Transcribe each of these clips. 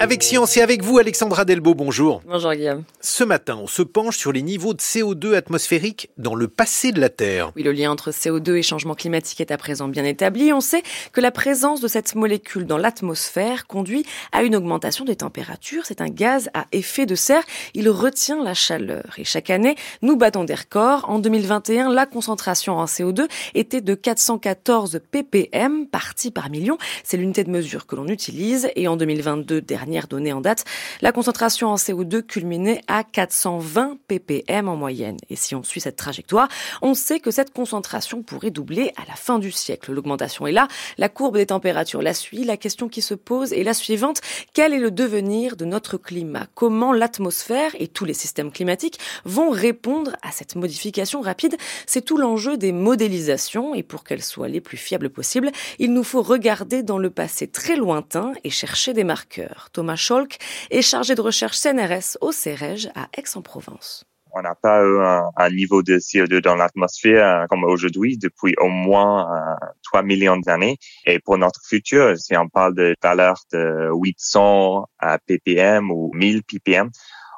Avec Science et avec vous, Alexandra Delbo, bonjour. Bonjour Guillaume. Ce matin, on se penche sur les niveaux de CO2 atmosphérique dans le passé de la Terre. Oui, le lien entre CO2 et changement climatique est à présent bien établi. On sait que la présence de cette molécule dans l'atmosphère conduit à une augmentation des températures. C'est un gaz à effet de serre. Il retient la chaleur. Et chaque année, nous battons des records. En 2021, la concentration en CO2 était de 414 ppm, partie par million. C'est l'unité de mesure que l'on utilise. Et en 2022, dernier donnée en date, la concentration en CO2 culminait à 420 ppm en moyenne. Et si on suit cette trajectoire, on sait que cette concentration pourrait doubler à la fin du siècle. L'augmentation est là, la courbe des températures la suit. La question qui se pose est la suivante. Quel est le devenir de notre climat? Comment l'atmosphère et tous les systèmes climatiques vont répondre à cette modification rapide? C'est tout l'enjeu des modélisations et pour qu'elles soient les plus fiables possibles, il nous faut regarder dans le passé très lointain et chercher des marqueurs. Thomas Scholk est chargé de recherche CNRS au CEREG à Aix-en-Provence. On n'a pas eu un, niveau de CO2 dans l'atmosphère comme aujourd'hui depuis au moins 3 millions d'années. Et pour notre futur, si on parle de valeurs de 800 ppm ou 1000 ppm,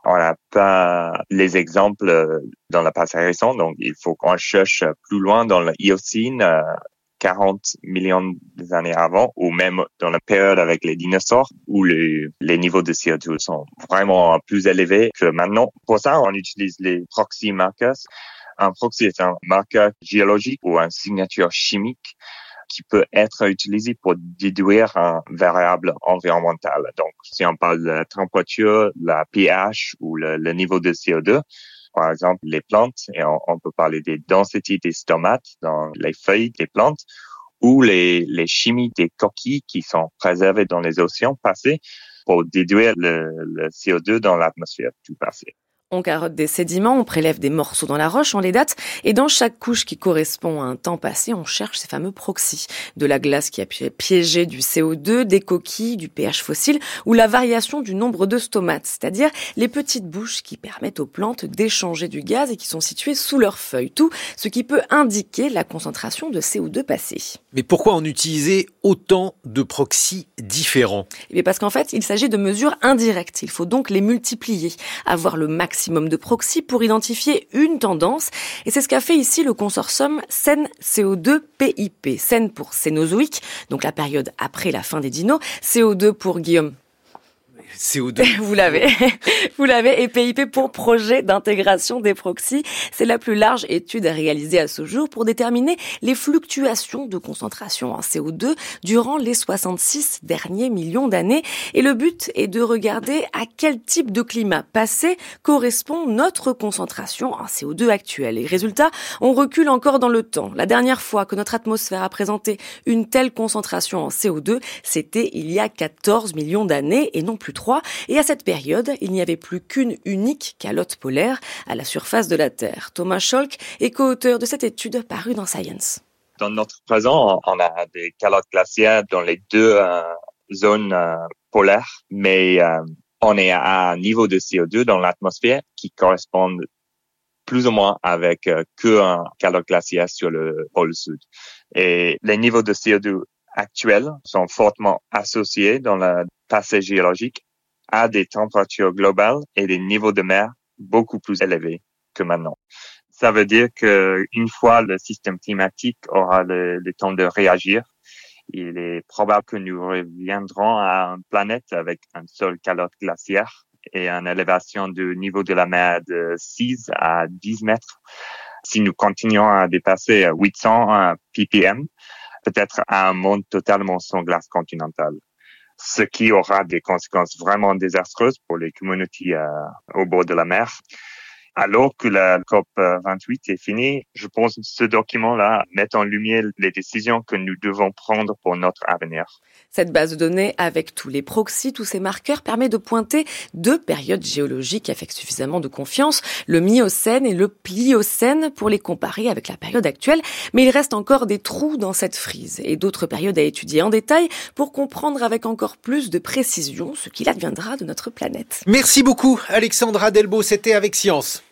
on n'a pas les exemples dans le passé récent, donc il faut qu'on cherche plus loin dans l'Iocène, 40 millions d'années avant, ou même dans la période avec les dinosaures, où les, les niveaux de CO2 sont vraiment plus élevés que maintenant. Pour ça, on utilise les proxy markers. Un proxy est un marqueur géologique ou une signature chimique qui peut être utilisé pour déduire un variable environnemental. Donc, si on parle de la température, la pH ou le, le niveau de CO2, par exemple les plantes, et on, peut parler des densités des stomates dans les feuilles des plantes, ou les, les chimies des coquilles qui sont préservées dans les océans passés pour déduire le, le CO2 dans l'atmosphère du passé. On carotte des sédiments, on prélève des morceaux dans la roche, on les date, et dans chaque couche qui correspond à un temps passé, on cherche ces fameux proxys. De la glace qui a piégé du CO2, des coquilles, du pH fossile, ou la variation du nombre de stomates, c'est-à-dire les petites bouches qui permettent aux plantes d'échanger du gaz et qui sont situées sous leurs feuilles. Tout ce qui peut indiquer la concentration de CO2 passée. Mais pourquoi en utiliser autant de proxys différents? Eh parce qu'en fait, il s'agit de mesures indirectes. Il faut donc les multiplier, avoir le maximum maximum de proxy pour identifier une tendance. Et c'est ce qu'a fait ici le consortium SEN CO2 PIP. SEN pour Cénozoïque, donc la période après la fin des dinos. CO2 pour Guillaume CO2. Vous l'avez. Vous l'avez. Et PIP pour projet d'intégration des proxys. C'est la plus large étude à réaliser à ce jour pour déterminer les fluctuations de concentration en CO2 durant les 66 derniers millions d'années. Et le but est de regarder à quel type de climat passé correspond notre concentration en CO2 actuelle. Et résultat, on recule encore dans le temps. La dernière fois que notre atmosphère a présenté une telle concentration en CO2, c'était il y a 14 millions d'années et non plus et à cette période, il n'y avait plus qu'une unique calotte polaire à la surface de la Terre. Thomas Scholk est co-auteur de cette étude parue dans Science. Dans notre présent, on a des calottes glaciaires dans les deux euh, zones euh, polaires, mais euh, on est à un niveau de CO2 dans l'atmosphère qui correspond plus ou moins avec qu'un calotte glaciaire sur le pôle sud. Et les niveaux de CO2 actuels sont fortement associés dans le passé géologique à des températures globales et des niveaux de mer beaucoup plus élevés que maintenant. Ça veut dire que une fois le système climatique aura le, temps de réagir, il est probable que nous reviendrons à une planète avec un seul calotte glaciaire et une élévation du niveau de la mer de 6 à 10 mètres. Si nous continuons à dépasser 800 ppm, peut-être à un monde totalement sans glace continentale ce qui aura des conséquences vraiment désastreuses pour les communautés euh, au bord de la mer. Alors que la COP 28 est finie, je pense que ce document-là met en lumière les décisions que nous devons prendre pour notre avenir. Cette base de données, avec tous les proxys, tous ces marqueurs, permet de pointer deux périodes géologiques avec suffisamment de confiance, le Miocène et le Pliocène, pour les comparer avec la période actuelle. Mais il reste encore des trous dans cette frise et d'autres périodes à étudier en détail pour comprendre avec encore plus de précision ce qu'il adviendra de notre planète. Merci beaucoup, Alexandra Delbo. C'était avec Science.